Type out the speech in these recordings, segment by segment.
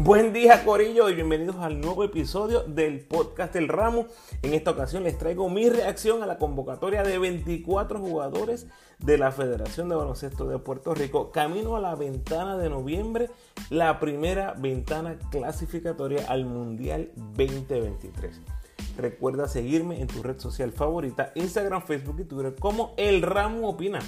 Buen día Corillo y bienvenidos al nuevo episodio del podcast El Ramo. En esta ocasión les traigo mi reacción a la convocatoria de 24 jugadores de la Federación de Baloncesto de Puerto Rico camino a la ventana de noviembre, la primera ventana clasificatoria al Mundial 2023. Recuerda seguirme en tu red social favorita, Instagram, Facebook y Twitter como El Ramo Opina.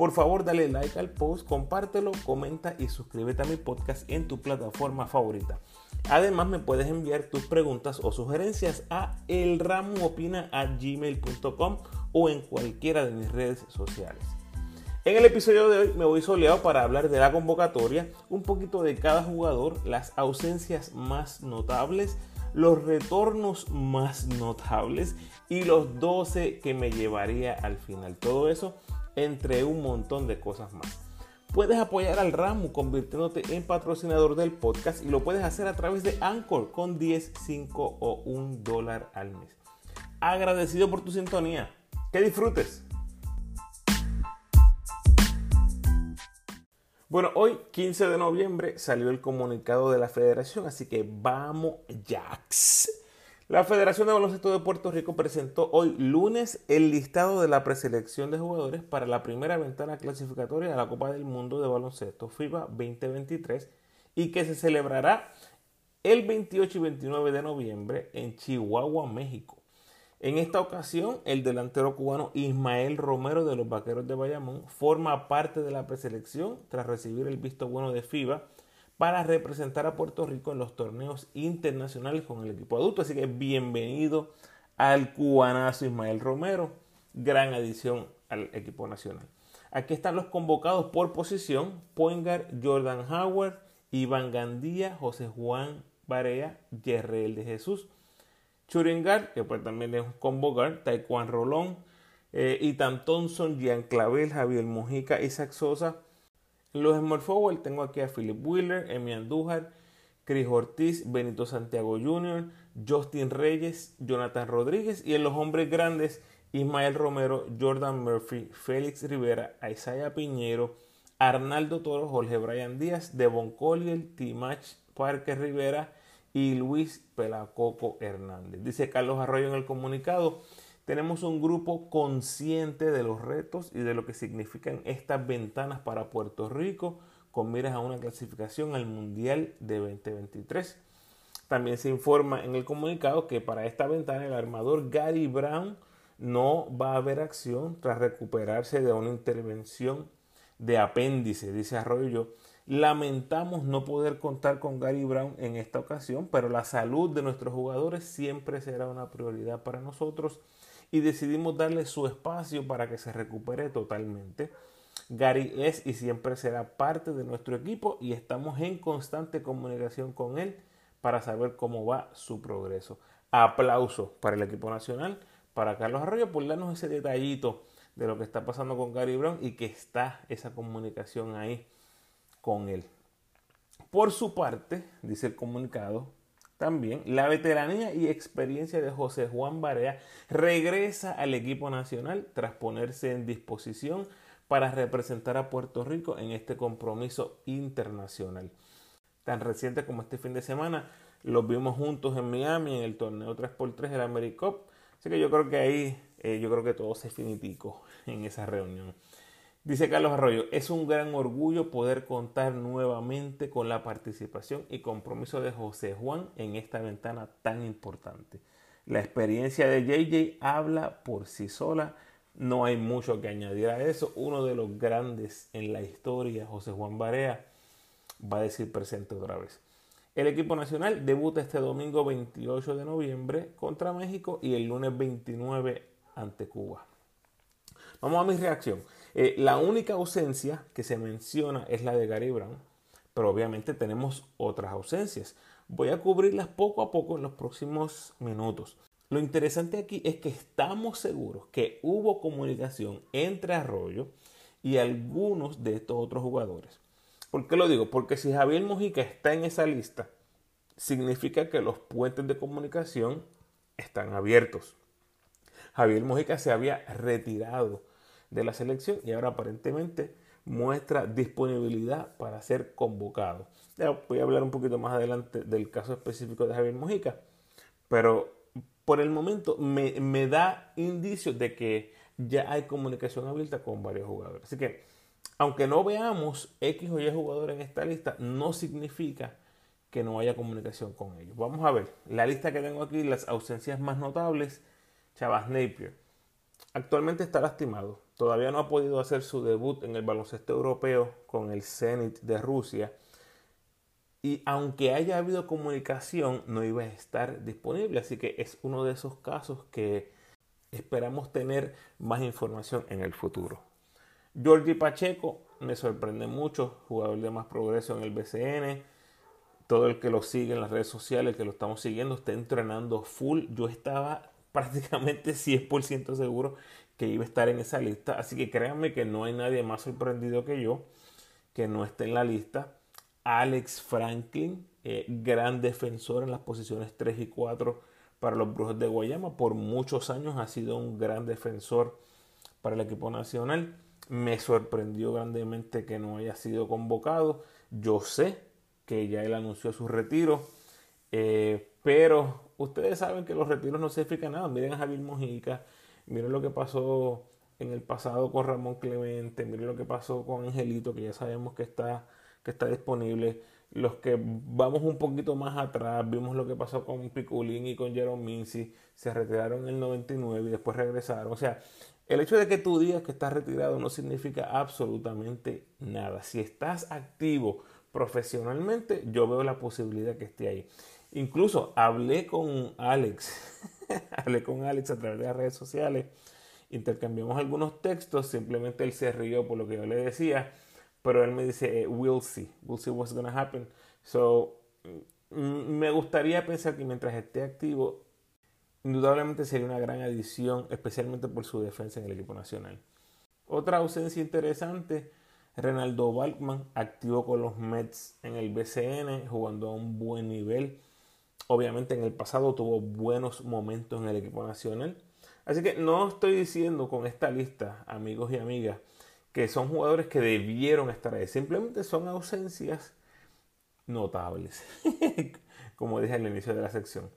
Por favor, dale like al post, compártelo, comenta y suscríbete a mi podcast en tu plataforma favorita. Además, me puedes enviar tus preguntas o sugerencias a elramoopina.gmail.com o en cualquiera de mis redes sociales. En el episodio de hoy me voy soleado para hablar de la convocatoria, un poquito de cada jugador, las ausencias más notables, los retornos más notables y los 12 que me llevaría al final. Todo eso entre un montón de cosas más. Puedes apoyar al ramo convirtiéndote en patrocinador del podcast y lo puedes hacer a través de Anchor con 10, 5 o 1 dólar al mes. Agradecido por tu sintonía. Que disfrutes. Bueno, hoy 15 de noviembre salió el comunicado de la federación, así que vamos Jax. La Federación de Baloncesto de Puerto Rico presentó hoy lunes el listado de la preselección de jugadores para la primera ventana clasificatoria a la Copa del Mundo de Baloncesto FIBA 2023 y que se celebrará el 28 y 29 de noviembre en Chihuahua, México. En esta ocasión, el delantero cubano Ismael Romero de los Vaqueros de Bayamón forma parte de la preselección tras recibir el visto bueno de FIBA para representar a Puerto Rico en los torneos internacionales con el equipo adulto. Así que bienvenido al cubanazo Ismael Romero, gran adición al equipo nacional. Aquí están los convocados por posición: Poingar, Jordan Howard, Iván Gandía, José Juan Barea, Yerreel de Jesús, Churingar, que pues también es un convocar, Taekwondo Rolón, eh, Itan Thompson, Gian Clavel, Javier Mujica, Isaac Sosa, los Small Forward tengo aquí a Philip Wheeler, Emi Andújar, Chris Ortiz, Benito Santiago Jr., Justin Reyes, Jonathan Rodríguez y en los hombres grandes Ismael Romero, Jordan Murphy, Félix Rivera, Isaiah Piñero, Arnaldo Toro, Jorge Brian Díaz, Devon Collier, Timach Parker Rivera y Luis Pelacoco Hernández. Dice Carlos Arroyo en el comunicado, tenemos un grupo consciente de los retos y de lo que significan estas ventanas para Puerto Rico con miras a una clasificación al Mundial de 2023. También se informa en el comunicado que para esta ventana el armador Gary Brown no va a haber acción tras recuperarse de una intervención de apéndice, dice Arroyo. Lamentamos no poder contar con Gary Brown en esta ocasión, pero la salud de nuestros jugadores siempre será una prioridad para nosotros y decidimos darle su espacio para que se recupere totalmente. Gary es y siempre será parte de nuestro equipo y estamos en constante comunicación con él para saber cómo va su progreso. Aplauso para el equipo nacional, para Carlos Arroyo por darnos ese detallito de lo que está pasando con Gary Brown y que está esa comunicación ahí con él. Por su parte, dice el comunicado, también la veteranía y experiencia de José Juan Barea regresa al equipo nacional tras ponerse en disposición para representar a Puerto Rico en este compromiso internacional. Tan reciente como este fin de semana, los vimos juntos en Miami en el torneo 3x3 del AmeriCup. Así que yo creo que ahí, eh, yo creo que todo se finiticó en esa reunión. Dice Carlos Arroyo, es un gran orgullo poder contar nuevamente con la participación y compromiso de José Juan en esta ventana tan importante. La experiencia de JJ habla por sí sola, no hay mucho que añadir a eso. Uno de los grandes en la historia, José Juan Barea, va a decir presente otra vez. El equipo nacional debuta este domingo 28 de noviembre contra México y el lunes 29 ante Cuba. Vamos a mi reacción. Eh, la única ausencia que se menciona es la de Gary Brown, pero obviamente tenemos otras ausencias. Voy a cubrirlas poco a poco en los próximos minutos. Lo interesante aquí es que estamos seguros que hubo comunicación entre Arroyo y algunos de estos otros jugadores. ¿Por qué lo digo? Porque si Javier Mojica está en esa lista, significa que los puentes de comunicación están abiertos. Javier Mojica se había retirado de la selección y ahora aparentemente muestra disponibilidad para ser convocado. Ya voy a hablar un poquito más adelante del caso específico de Javier Mojica, pero por el momento me, me da indicios de que ya hay comunicación abierta con varios jugadores. Así que, aunque no veamos X o Y jugadores en esta lista, no significa que no haya comunicación con ellos. Vamos a ver, la lista que tengo aquí, las ausencias más notables, Chavas Napier. Actualmente está lastimado, todavía no ha podido hacer su debut en el baloncesto europeo con el Zenit de Rusia. Y aunque haya habido comunicación, no iba a estar disponible. Así que es uno de esos casos que esperamos tener más información en el futuro. Georgie Pacheco me sorprende mucho, jugador de más progreso en el BCN. Todo el que lo sigue en las redes sociales, que lo estamos siguiendo, está entrenando full. Yo estaba prácticamente 100% seguro que iba a estar en esa lista. Así que créanme que no hay nadie más sorprendido que yo que no esté en la lista. Alex Franklin, eh, gran defensor en las posiciones 3 y 4 para los Brujos de Guayama. Por muchos años ha sido un gran defensor para el equipo nacional. Me sorprendió grandemente que no haya sido convocado. Yo sé que ya él anunció su retiro, eh, pero ustedes saben que los retiros no significan nada. Miren a Javier Mojica, miren lo que pasó en el pasado con Ramón Clemente, miren lo que pasó con Angelito, que ya sabemos que está, que está disponible. Los que vamos un poquito más atrás, vimos lo que pasó con Piculín y con Jerome Mincy, se retiraron en el 99 y después regresaron. O sea, el hecho de que tú digas que estás retirado no significa absolutamente nada. Si estás activo profesionalmente, yo veo la posibilidad que esté ahí. Incluso hablé con Alex, hablé con Alex a través de las redes sociales, intercambiamos algunos textos, simplemente él se rió por lo que yo le decía pero él me dice, eh, we'll see, we'll see what's to happen. So, me gustaría pensar que mientras esté activo, indudablemente sería una gran adición, especialmente por su defensa en el equipo nacional. Otra ausencia interesante, Renaldo Balkman, activo con los Mets en el BCN, jugando a un buen nivel. Obviamente en el pasado tuvo buenos momentos en el equipo nacional. Así que no estoy diciendo con esta lista, amigos y amigas, que son jugadores que debieron estar ahí. Simplemente son ausencias notables, como dije al inicio de la sección.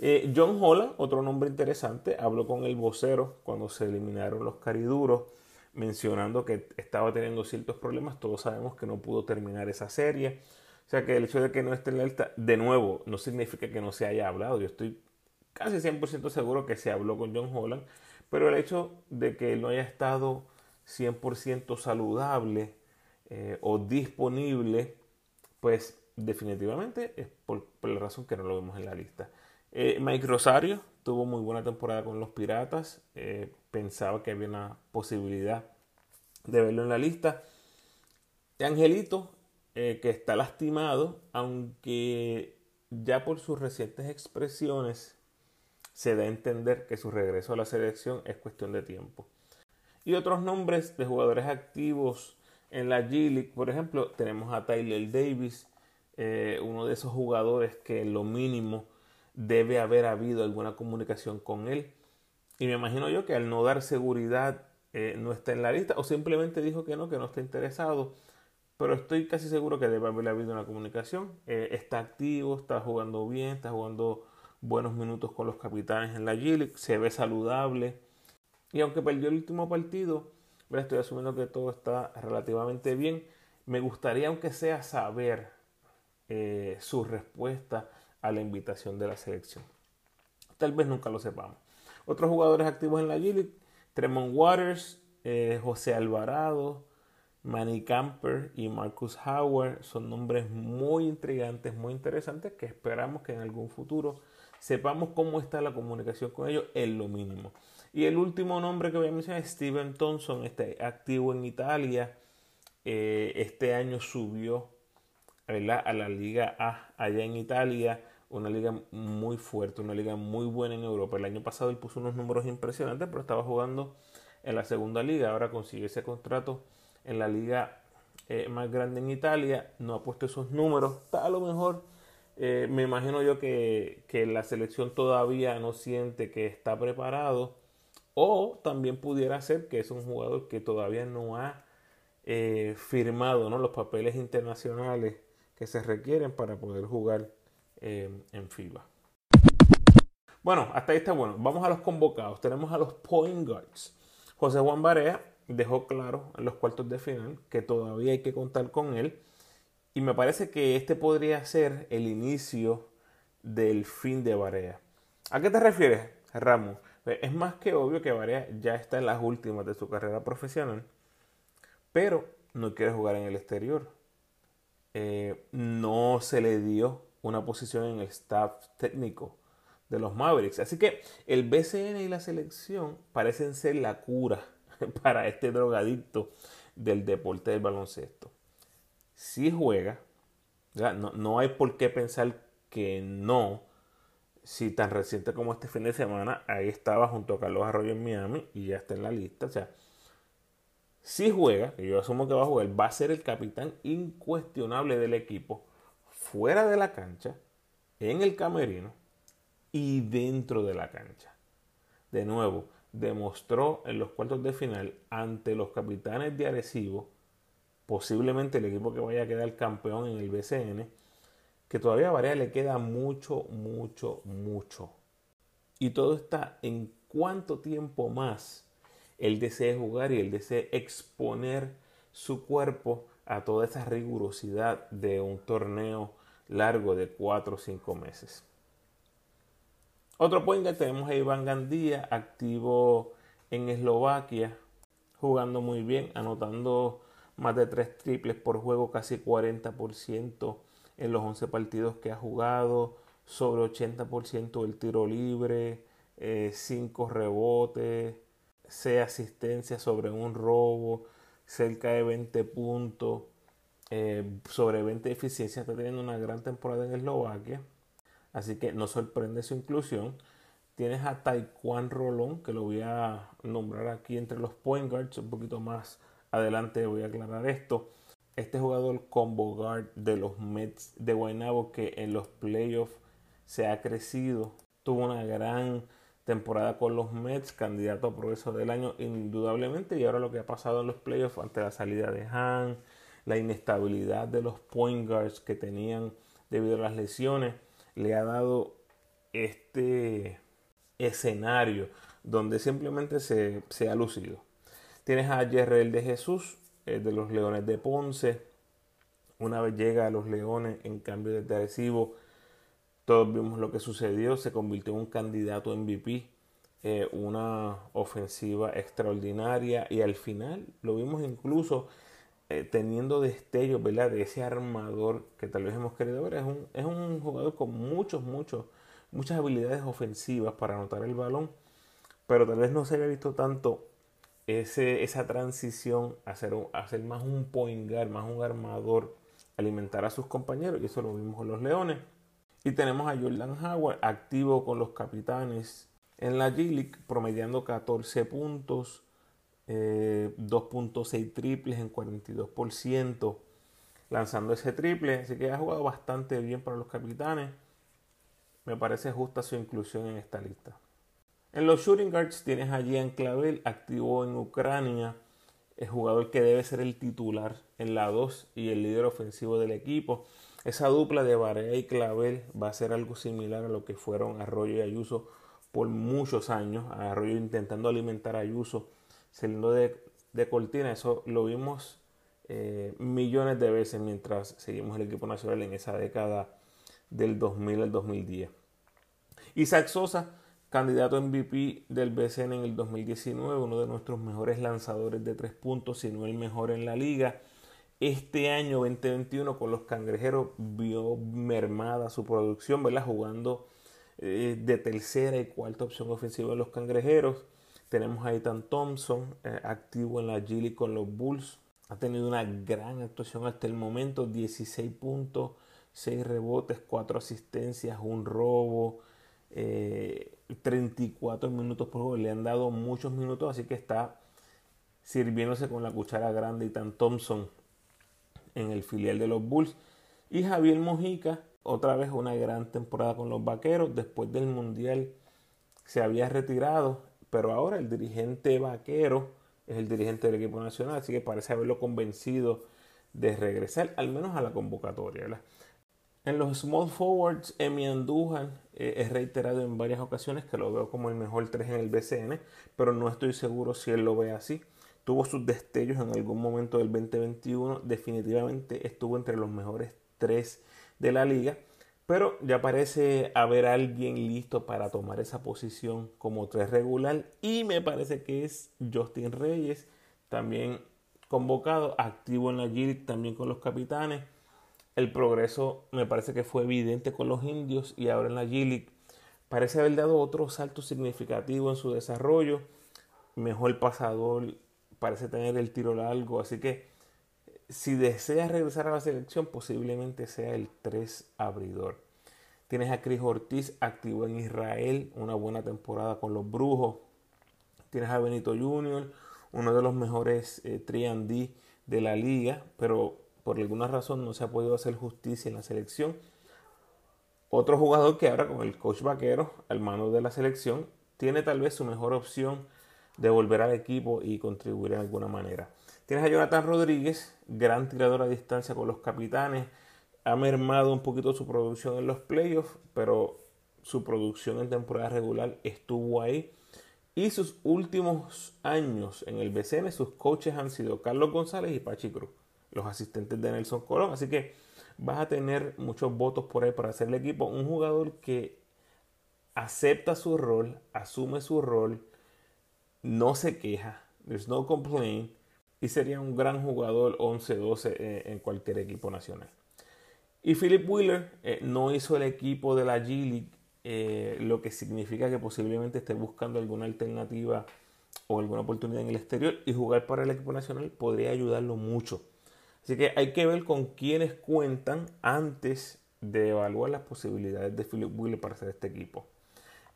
Eh, John Holland, otro nombre interesante, habló con el vocero cuando se eliminaron los cariduros, mencionando que estaba teniendo ciertos problemas. Todos sabemos que no pudo terminar esa serie. O sea que el hecho de que no esté en la lista, de nuevo, no significa que no se haya hablado. Yo estoy casi 100% seguro que se habló con John Holland, pero el hecho de que no haya estado 100% saludable eh, o disponible, pues definitivamente es por, la razón que no lo vemos en la lista. Eh, Mike Rosario tuvo muy buena temporada con los Piratas, eh, pensaba que había una posibilidad de verlo en la lista. Angelito, que está lastimado, aunque ya por sus recientes expresiones se da a entender que su regreso a la selección es cuestión de tiempo. Y otros nombres de jugadores activos en la G League, por ejemplo, tenemos a Tyler Davis, eh, uno de esos jugadores que lo mínimo debe haber habido alguna comunicación con él. Y me imagino yo que al no dar seguridad eh, no está en la lista o simplemente dijo que no, que no está interesado. Pero estoy casi seguro que debe haber habido una comunicación. Eh, está activo, está jugando bien, está jugando buenos minutos con los capitanes en la G League, se ve saludable. Y aunque perdió el último partido, estoy asumiendo que todo está relativamente bien. Me gustaría, aunque sea, saber eh, su respuesta a la invitación de la selección. Tal vez nunca lo sepamos. Otros jugadores activos en la G Tremont Waters, eh, José Alvarado, Manny Camper y Marcus Howard son nombres muy intrigantes, muy interesantes que esperamos que en algún futuro sepamos cómo está la comunicación con ellos en lo mínimo. Y el último nombre que voy a mencionar es Steven Thompson, este activo en Italia. Eh, este año subió a la Liga A allá en Italia, una liga muy fuerte, una liga muy buena en Europa. El año pasado él puso unos números impresionantes, pero estaba jugando en la segunda liga. Ahora consiguió ese contrato en la liga eh, más grande en Italia. No ha puesto esos números. A lo mejor eh, me imagino yo que, que la selección todavía no siente que está preparado o también pudiera ser que es un jugador que todavía no ha eh, firmado ¿no? los papeles internacionales que se requieren para poder jugar en FIBA. Bueno, hasta ahí está bueno. Vamos a los convocados. Tenemos a los point guards. José Juan Barea dejó claro en los cuartos de final que todavía hay que contar con él. Y me parece que este podría ser el inicio del fin de Barea. ¿A qué te refieres, Ramos? Es más que obvio que Barea ya está en las últimas de su carrera profesional, pero no quiere jugar en el exterior. Eh, no se le dio una posición en el staff técnico de los Mavericks. Así que el BCN y la selección parecen ser la cura para este drogadicto del deporte del baloncesto. Si juega, no, no, hay por qué pensar que no. Si tan reciente como este fin de semana, ahí estaba junto a Carlos Arroyo en Miami y ya está en la lista. O sea, si juega, que yo asumo que va a jugar, va a ser el capitán incuestionable del equipo, fuera de la cancha, en el camerino y dentro de la cancha. De nuevo, demostró en los cuartos de final ante los capitanes de Arecibo, posiblemente el equipo que vaya a quedar campeón en el BCN, que todavía a Varea le queda mucho, mucho, mucho. Y todo está en cuánto tiempo más él desee jugar y él desee exponer su cuerpo a toda esa rigurosidad de un torneo largo de 4 o 5 meses. Otro point tenemos a Iván Gandía, activo en Eslovaquia, jugando muy bien, anotando más de 3 triples por juego, casi 40% en los 11 partidos que ha jugado, sobre 80% del tiro libre, 5 eh, rebotes, 6 asistencias sobre un robo, cerca de 20 puntos, eh, sobre 20 de eficiencia. Está teniendo una gran temporada en Eslovaquia. Así que no sorprende su inclusión. Tienes a Taekwondo Rolón, que lo voy a nombrar aquí entre los point guards. Un poquito más adelante voy a aclarar esto. Este jugador combo guard de los Mets de Guaynabo que en los playoffs se ha crecido. Tuvo una gran temporada con los Mets, candidato a progreso del año indudablemente. Y ahora lo que ha pasado en los playoffs ante la salida de Han, la inestabilidad de los point guards que tenían debido a las lesiones le ha dado este escenario donde simplemente se, ha lucido. Tienes a Yerrel de Jesús, de los Leones de Ponce. Una vez llega a los Leones en cambio de Arecibo, todos vimos lo que sucedió. Se convirtió en un candidato MVP, eh, una ofensiva extraordinaria y al final lo vimos incluso eh, teniendo destellos, ¿verdad? De ese armador que tal vez hemos querido ver. Es un, es un jugador con muchos, muchos, muchas habilidades ofensivas para anotar el balón, pero tal vez no se haya visto tanto ese, esa transición a ser, más un point más un armador, alimentar a sus compañeros, y eso lo vimos con los Leones. Y tenemos a Jordan Howard activo con los capitanes en la G-League, promediando 14 puntos, 2.6 eh, triples en 42%, lanzando ese triple. Así que ha jugado bastante bien para los capitanes. Me parece justa su inclusión en esta lista. En los shooting guards tienes a Gian Clavel, activo en Ucrania, el jugador que debe ser el titular en la 2 y el líder ofensivo del equipo. Esa dupla de Barea y Clavel va a ser algo similar a lo que fueron Arroyo y Ayuso por muchos años. Arroyo intentando alimentar a Ayuso saliendo de, cortina. Eso lo vimos eh, millones de veces mientras seguimos el equipo nacional en esa década del 2000 al 2010. Isaac Sosa, candidato MVP del BCN en el 2019, uno de nuestros mejores lanzadores de tres puntos, si no el mejor en la liga. Este año 2021 con los cangrejeros vio mermada su producción, ¿verdad? Jugando eh, de tercera y cuarta opción ofensiva de los cangrejeros. Tenemos a Ethan Thompson, eh, activo en la Gili con los Bulls. Ha tenido una gran actuación hasta el momento, 16 puntos, 6 rebotes, 4 asistencias, un robo, 34 eh, minutos por juego. Le han dado muchos minutos, así que está sirviéndose con la cuchara grande Ethan Thompson en el filial de los Bulls. Y Javier Mojica, otra vez una gran temporada con los Vaqueros. Después del Mundial se había retirado pero ahora el dirigente vaquero es el dirigente del equipo nacional, así que parece haberlo convencido de regresar, al menos a la convocatoria. En los small forwards, Emi Andujan eh, es reiterado en varias ocasiones que lo veo como el mejor 3 en el BCN, pero no estoy seguro si él lo ve así. Tuvo sus destellos en algún momento del 2021, definitivamente estuvo entre los mejores 3 de la liga, pero ya parece haber alguien listo para tomar esa posición como 3 regular y me parece que es Justin Reyes, también convocado, activo en la G también con los capitanes el progreso me parece que fue evidente con los indios y ahora en la G-League parece haber dado otro salto significativo en su desarrollo. Mejor pasador, parece tener el tiro largo, así que si deseas regresar a la selección, posiblemente sea el 3 abridor. Tienes a Chris Ortiz activo en Israel, una buena temporada con los Brujos. Tienes a Benito Jr., uno de los mejores 3D eh, de la liga, pero por alguna razón no se ha podido hacer justicia en la selección. Otro jugador que ahora con el coach vaquero al mano de la selección tiene tal vez su mejor opción de volver al equipo y contribuir en alguna manera. Tienes a Jonathan Rodríguez, gran tirador a distancia con los capitanes. Ha mermado un poquito su producción en los playoffs, pero su producción en temporada regular estuvo ahí. Y sus últimos años en el BCN, sus coaches han sido Carlos González y Pachi Cruz los asistentes de Nelson Colón. Así que vas a tener muchos votos por ahí para hacer el equipo. Un jugador que acepta su rol, asume su rol, no se queja, there's no complaint, y sería un gran jugador 11-12 eh, en cualquier equipo nacional. Y Philip Wheeler eh, no hizo el equipo de la G-League, eh, lo que significa que posiblemente esté buscando alguna alternativa o alguna oportunidad en el exterior y jugar para el equipo nacional podría ayudarlo mucho Así que hay que ver con quiénes cuentan antes de evaluar las posibilidades de Philip Wheeler para hacer este equipo.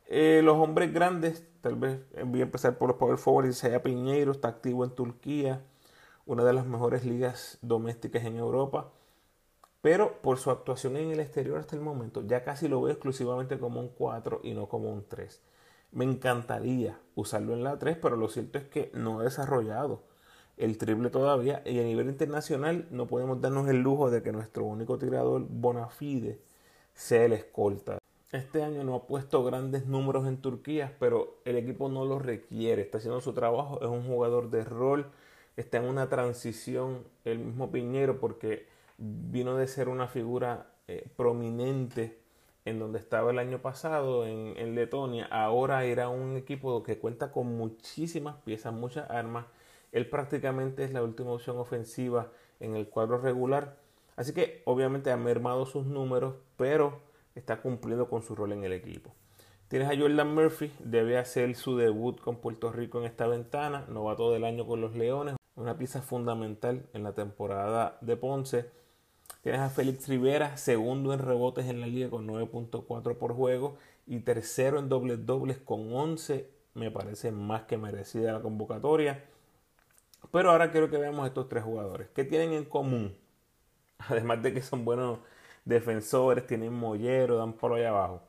Los hombres grandes, tal vez voy a empezar por los power forward. Isaiah Piñeiro está activo en Turquía, una de las mejores ligas domésticas en Europa. Pero por su actuación en el exterior hasta el momento, ya casi lo veo exclusivamente como un 4 y no como un 3. Me encantaría usarlo en la 3, pero lo cierto es que no ha desarrollado el triple todavía. Y a nivel internacional no podemos darnos el lujo de que nuestro único tirador Bonafide sea el escolta. Este año no ha puesto grandes números en Turquía, pero el equipo no lo requiere. Está haciendo su trabajo, es un jugador de rol, está en una transición el mismo Piñero porque vino de ser una figura eh, prominente en donde estaba el año pasado en, en Letonia. Ahora era un equipo que cuenta con muchísimas piezas, muchas armas él prácticamente es la última opción ofensiva en el cuadro regular. Así que obviamente ha mermado sus números, pero está cumpliendo con su rol en el equipo. Tienes a Jordan Murphy, debe hacer su debut con Puerto Rico en esta ventana, no va todo el año con los Leones, una pieza fundamental en la temporada de Ponce. Tienes a Félix Rivera, segundo en rebotes en la liga con 9.4 por juego y tercero en dobles dobles con 11. Me parece más que merecida la convocatoria. Pero ahora quiero que veamos estos tres jugadores. ¿Qué tienen en común? Además de que son buenos defensores, tienen mollero, dan por ahí abajo.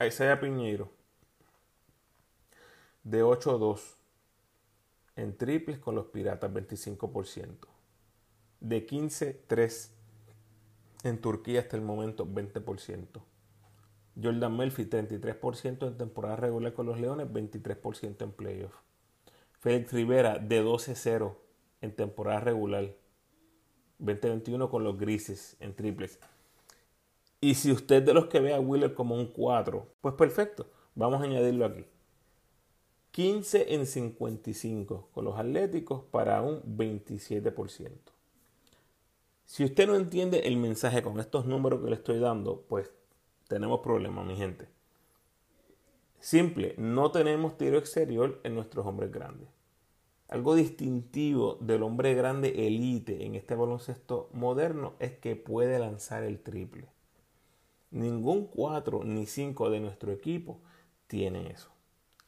Isaiah Piñeiro. De 8-2. En triples con los Piratas, 25%. De 15-3. En Turquía hasta el momento, 20%. Jordan Murphy, 33% en temporada regular con los Leones, 23% en playoffs. Félix Rivera de 12-0 en temporada regular. 2021 con los grises en triples. Y si usted de los que ve a Wheeler como un 4, pues perfecto, vamos a añadirlo aquí. 15 en 55 con los Atléticos para un 27%. Si usted no entiende el mensaje con estos números que le estoy dando, pues tenemos problemas, mi gente. Simple, no tenemos tiro exterior en nuestros hombres grandes. Algo distintivo del hombre grande elite en este baloncesto moderno es que puede lanzar el triple. Ningún 4 ni 5 de nuestro equipo tiene eso.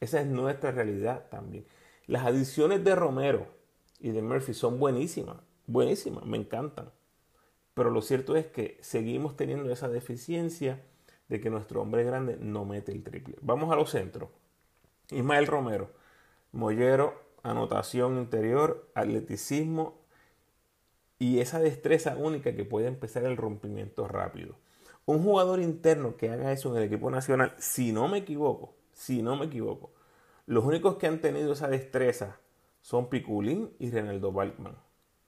Esa es nuestra realidad también. Las adiciones de Romero y de Murphy son buenísimas, buenísimas, me encantan. Pero lo cierto es que seguimos teniendo esa deficiencia de que nuestro hombre grande no mete el triple. Vamos a los centros. Ismael Romero, Mollero, anotación interior, atleticismo y esa destreza única que puede empezar el rompimiento rápido. Un jugador interno que haga eso en el equipo nacional, si no me equivoco, si no me equivoco, los únicos que han tenido esa destreza son Piculín y Renaldo Balkman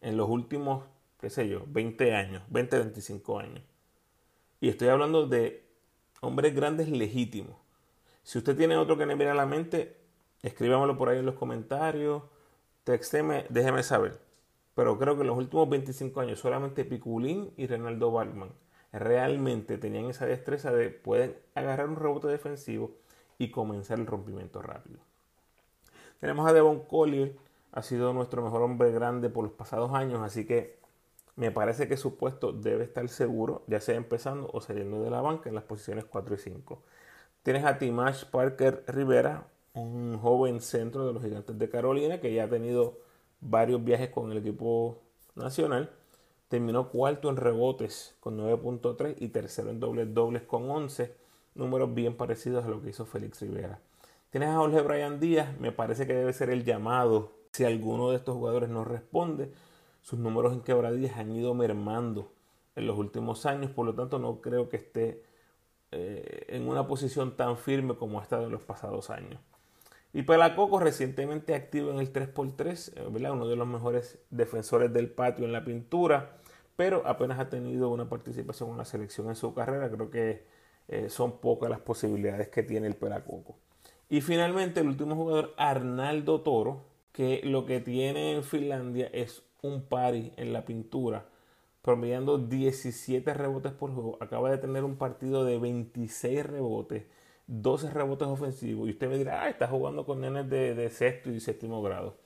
en los últimos, qué sé yo, 20 años, 20, 25 años. Y estoy hablando de hombres grandes legítimos. Si usted tiene otro que me viene a la mente, escríbamelo por ahí en los comentarios, texteme, déjeme saber. Pero creo que en los últimos 25 años solamente Piculín y Renaldo Balkman realmente tenían esa destreza de poder agarrar un rebote defensivo y comenzar el rompimiento rápido. Tenemos a Devon Collier, ha sido nuestro mejor hombre grande por los pasados años, así que me parece que su puesto debe estar seguro, ya sea empezando o saliendo de la banca en las posiciones 4 y 5. Tienes a Timash Parker Rivera, un joven centro de los Gigantes de Carolina que ya ha tenido varios viajes con el equipo nacional. Terminó cuarto en rebotes con 9.3 y tercero en dobles dobles con 11, números bien parecidos a lo que hizo Félix Rivera. Tienes a Jorge Brian Díaz, me parece que debe ser el llamado si alguno de estos jugadores no responde sus números en quebradillas han ido mermando en los últimos años, por lo tanto no creo que esté eh, en una posición tan firme como ha estado en los pasados años. Y Pelacoco recientemente activo en el 3x3, eh, uno de los mejores defensores del patio en la pintura, pero apenas ha tenido una participación en la selección en su carrera, creo que eh, son pocas las posibilidades que tiene el Pelacoco. Y finalmente el último jugador, Arnaldo Toro, que lo que tiene en Finlandia es un pari en la pintura, promediando 17 rebotes por juego. Acaba de tener un partido de 26 rebotes, 12 rebotes ofensivos. Y usted me dirá, ah, está jugando con nenes de, sexto y séptimo grado.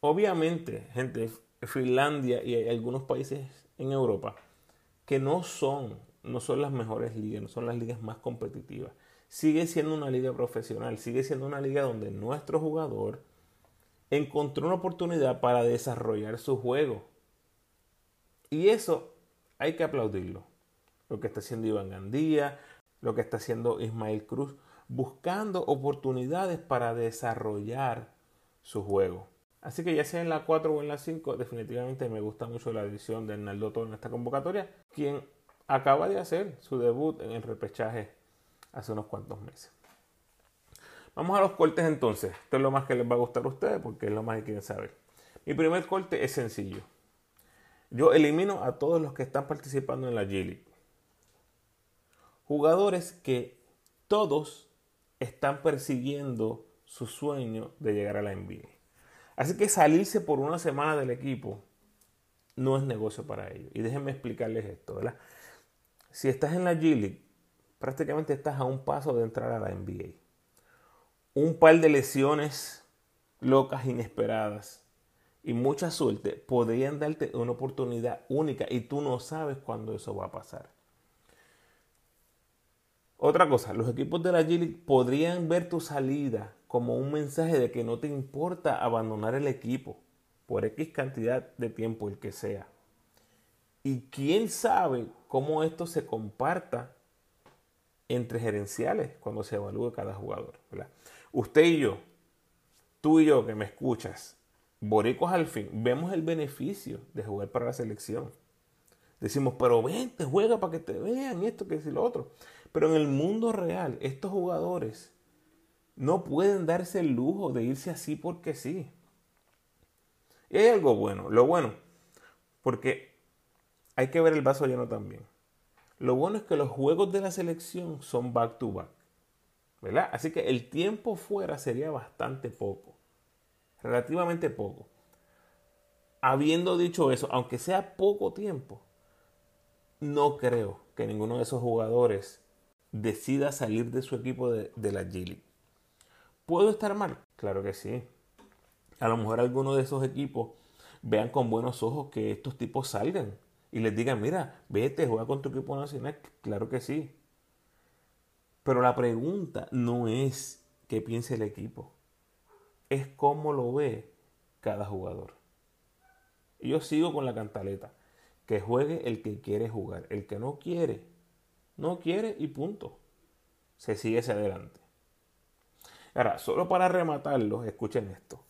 Obviamente, gente, Finlandia y algunos países en Europa que no son, no son las mejores ligas, no son las ligas más competitivas. Sigue siendo una liga profesional, sigue siendo una liga donde nuestro jugador encontró una oportunidad para desarrollar su juego. Y eso hay que aplaudirlo. Lo que está haciendo Iván Gandía, lo que está haciendo Ismael Cruz, buscando oportunidades para desarrollar su juego. Así que ya sea en la 4 o en la 5, definitivamente me gusta mucho la edición de Hernaldo Toro en esta convocatoria, quien acaba de hacer su debut en el repechaje hace unos cuantos meses. Vamos a los cortes entonces. Esto es lo más que les va a gustar a ustedes porque es lo más que quieren saber. Mi primer corte es sencillo. Yo elimino a todos los que están participando en la G-League. Jugadores que todos están persiguiendo su sueño de llegar a la NBA. Así que salirse por una semana del equipo no es negocio para ellos. Y déjenme explicarles esto, ¿verdad? Si estás en la G-League, prácticamente estás a un paso de entrar a la NBA un par de lesiones locas, inesperadas y mucha suerte podrían darte una oportunidad única y tú no sabes cuándo eso va a pasar. Otra cosa, los equipos de la G podrían ver tu salida como un mensaje de que no te importa abandonar el equipo por X cantidad de tiempo, el que sea. Y quién sabe cómo esto se comparta entre gerenciales cuando se evalúe cada jugador. Usted y yo, tú y yo que me escuchas, boricos al fin, vemos el beneficio de jugar para la selección. Decimos, pero vente, juega para que te vean esto, que es lo otro. Pero en el mundo real, estos jugadores no pueden darse el lujo de irse así porque sí. Y hay algo bueno, lo bueno, porque hay que ver el vaso lleno también. Lo bueno es que los juegos de la selección son back to back. ¿verdad? Así que el tiempo fuera sería bastante poco, relativamente poco. Habiendo dicho eso, aunque sea poco tiempo, no creo que ninguno de esos jugadores decida salir de su equipo de, la G ¿Puedo estar mal? Claro que sí. A lo mejor algunos de esos equipos vean con buenos ojos que estos tipos salgan y les digan, mira, vete, juega con tu equipo nacional. Claro que sí. Pero la pregunta no es qué piense el equipo, es cómo lo ve cada jugador. Y yo sigo con la cantaleta, que juegue el que quiere jugar, el que no quiere, no quiere y punto. Se sigue hacia adelante. Ahora, solo para rematarlo, escuchen esto.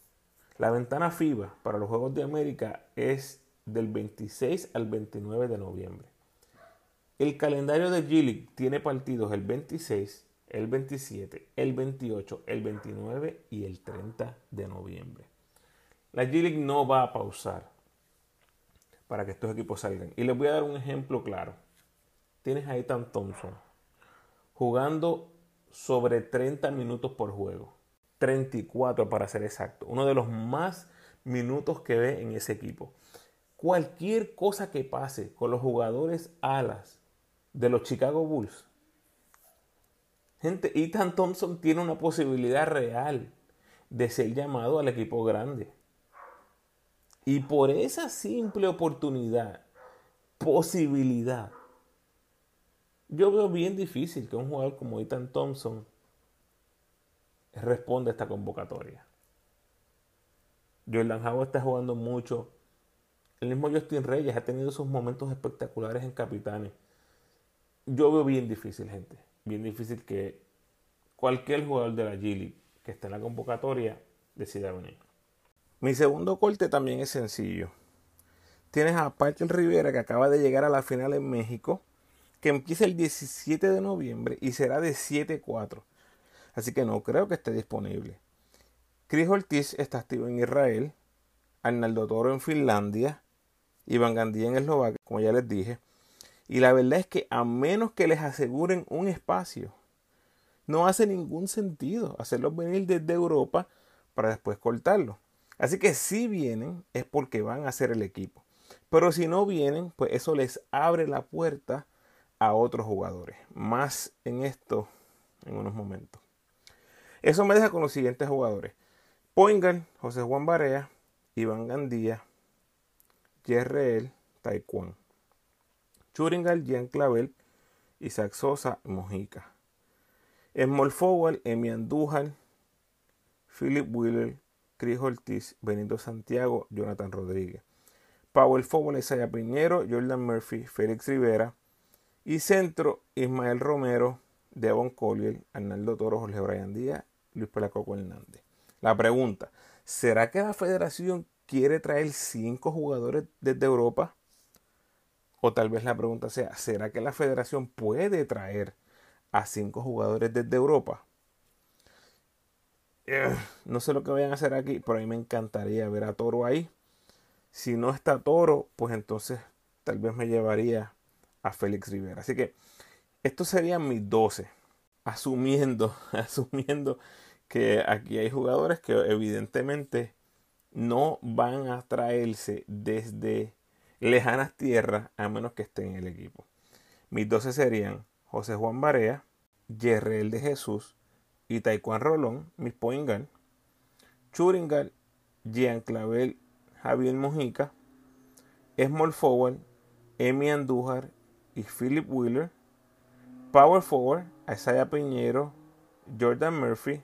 La ventana FIBA para los Juegos de América es del 26 al 29 de noviembre. El calendario de G-League tiene partidos el 26, el 27, el 28, el 29 y el 30 de noviembre. La G-League no va a pausar para que estos equipos salgan. Y les voy a dar un ejemplo claro. Tienes a Ethan Thompson jugando sobre 30 minutos por juego. 34 para ser exacto. Uno de los más minutos que ve en ese equipo. Cualquier cosa que pase con los jugadores alas de los Chicago Bulls. Gente, Ethan Thompson tiene una posibilidad real de ser llamado al equipo grande. Y por esa simple oportunidad, posibilidad, yo veo bien difícil que un jugador como Ethan Thompson responda a esta convocatoria. Jordan Howard está jugando mucho. El mismo Justin Reyes ha tenido sus momentos espectaculares en Capitanes. Yo veo bien difícil, gente. Bien difícil que cualquier jugador de la G que esté en la convocatoria decida venir. Mi segundo corte también es sencillo. Tienes a Parker Rivera que acaba de llegar a la final en México, que empieza el 17 de noviembre y será de 7-4. Así que no creo que esté disponible. Chris Ortiz está activo en Israel, Arnaldo Toro en Finlandia, Iván Gandía en Eslovaquia, como ya les dije. Y la verdad es que a menos que les aseguren un espacio, no hace ningún sentido hacerlos venir desde Europa para después cortarlo. Así que si vienen es porque van a ser el equipo. Pero si no vienen, pues eso les abre la puerta a otros jugadores. Más en esto en unos momentos. Eso me deja con los siguientes jugadores. Poingal, José Juan Barea, Iván Gandía, Yerreel, Taekwondo. Churingal, Jean Clavel, Isaac Sosa, Mojica. Small Forward, Emi Andújar, Philip Wheeler, Cris Ortiz, Benito Santiago, Jonathan Rodríguez. Power Forward, Isaiah Piñero, Jordan Murphy, Félix Rivera. Y centro, Ismael Romero, Devon Collier, Arnaldo Toro, Jorge Brian Díaz, Luis Pelacoco Hernández. La pregunta, ¿será que la federación quiere traer cinco jugadores desde Europa? O tal vez la pregunta sea, ¿será que la federación puede traer a cinco jugadores desde Europa? no sé lo que vayan a hacer aquí, pero a mí me encantaría ver a Toro ahí. Si no está Toro, pues entonces tal vez me llevaría a Félix Rivera. Así que estos serían mis 12. Asumiendo, asumiendo que aquí hay jugadores que evidentemente no van a traerse desde lejanas tierras a menos que estén en el equipo. Mis 12 serían José Juan Barea, Yerrel de Jesús, y Taekwondo Rolón, mis point Churingal, Jean Clavel, Javier Mojica, Small Forward, Emi Andújar y Philip Wheeler, Power Forward, Isaiah Piñero, Jordan Murphy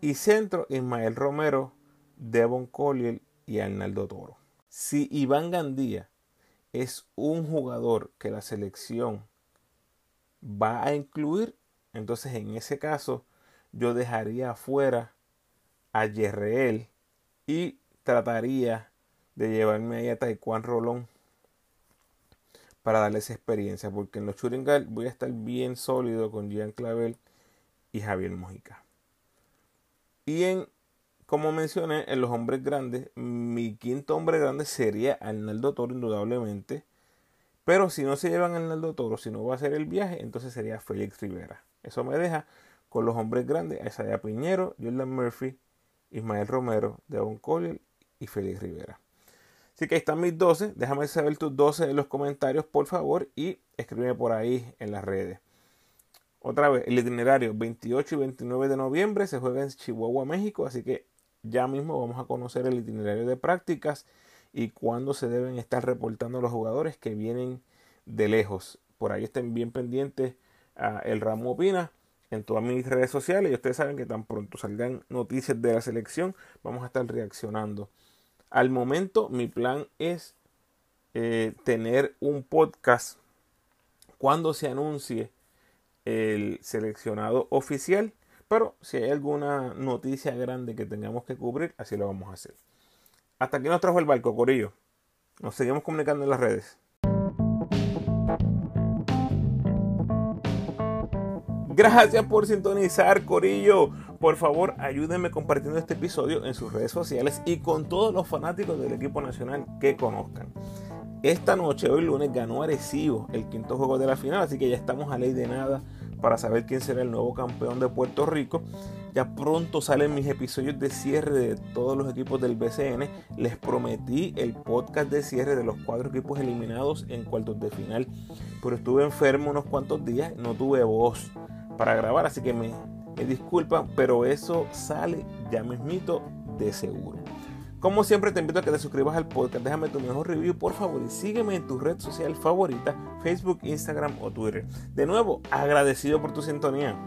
y centro Ismael Romero, Devon Collier y Arnaldo Toro. Si Iván Gandía es un jugador que la selección va a incluir, entonces en ese caso yo dejaría afuera a Yerreel y trataría de llevarme ahí a Taekwondo Rolón para darles experiencia, porque en los Churingal voy a estar bien sólido con Jean Clavel y Javier Mojica. Y en, como mencioné, en los hombres grandes, mi quinto hombre grande sería Arnaldo Toro, indudablemente. Pero si no se llevan a Arnaldo Toro, si no va a hacer el viaje, entonces sería Félix Rivera. Eso me deja con los hombres grandes Isaiah Piñero, Jordan Murphy, Ismael Romero, Devon Collier y Félix Rivera. Así que ahí están mis 12. Déjame saber tus 12 en los comentarios, por favor, y escríbeme por ahí en las redes. Otra vez, el itinerario 28 y 29 de noviembre se juega en Chihuahua, México, así que ya mismo vamos a conocer el itinerario de prácticas y cuándo se deben estar reportando los jugadores que vienen de lejos. Por ahí estén bien pendientes el Ramo Opina en todas mis redes sociales y ustedes saben que tan pronto salgan noticias de la selección vamos a estar reaccionando. Al momento mi plan es eh, tener un podcast cuando se anuncie el seleccionado oficial Pero si hay alguna noticia grande que tengamos que cubrir, así lo vamos a hacer. Hasta aquí nos trajo el barco, Corillo. Nos seguimos comunicando en las redes. Gracias por sintonizar, Corillo. Por favor, ayúdenme compartiendo este episodio en sus redes sociales y con todos los fanáticos del equipo nacional que conozcan. Esta noche, hoy lunes, ganó Arecibo el quinto juego de la final, así que ya estamos a ley de nada para saber quién será el nuevo campeón de Puerto Rico. Ya pronto salen mis episodios de cierre de todos los equipos del BCN. Les prometí el podcast de cierre de los cuatro equipos eliminados en cuartos de final, pero estuve enfermo unos cuantos días, no tuve voz para grabar, así que me, disculpan, pero eso sale ya mismito de seguro. Como siempre te invito a que te suscribas al podcast, déjame tu mejor review por favor y sígueme en tu red social favorita, Facebook, Instagram o Twitter. De nuevo, agradecido por tu sintonía.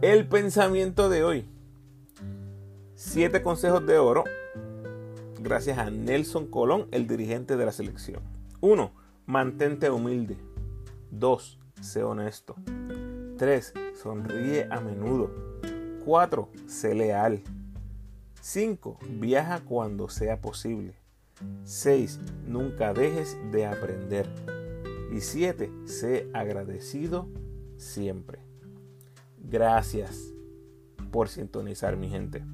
El pensamiento de hoy. Siete consejos de oro gracias a Nelson Colón, el dirigente de la selección. 1. Mantente humilde. 2. Sé honesto. 3. Sonríe a menudo. 4. Sé leal. 5. Viaja cuando sea posible. 6. Nunca dejes de aprender. Y 7. Sé agradecido siempre. Gracias por sintonizar mi gente.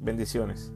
Bendiciones.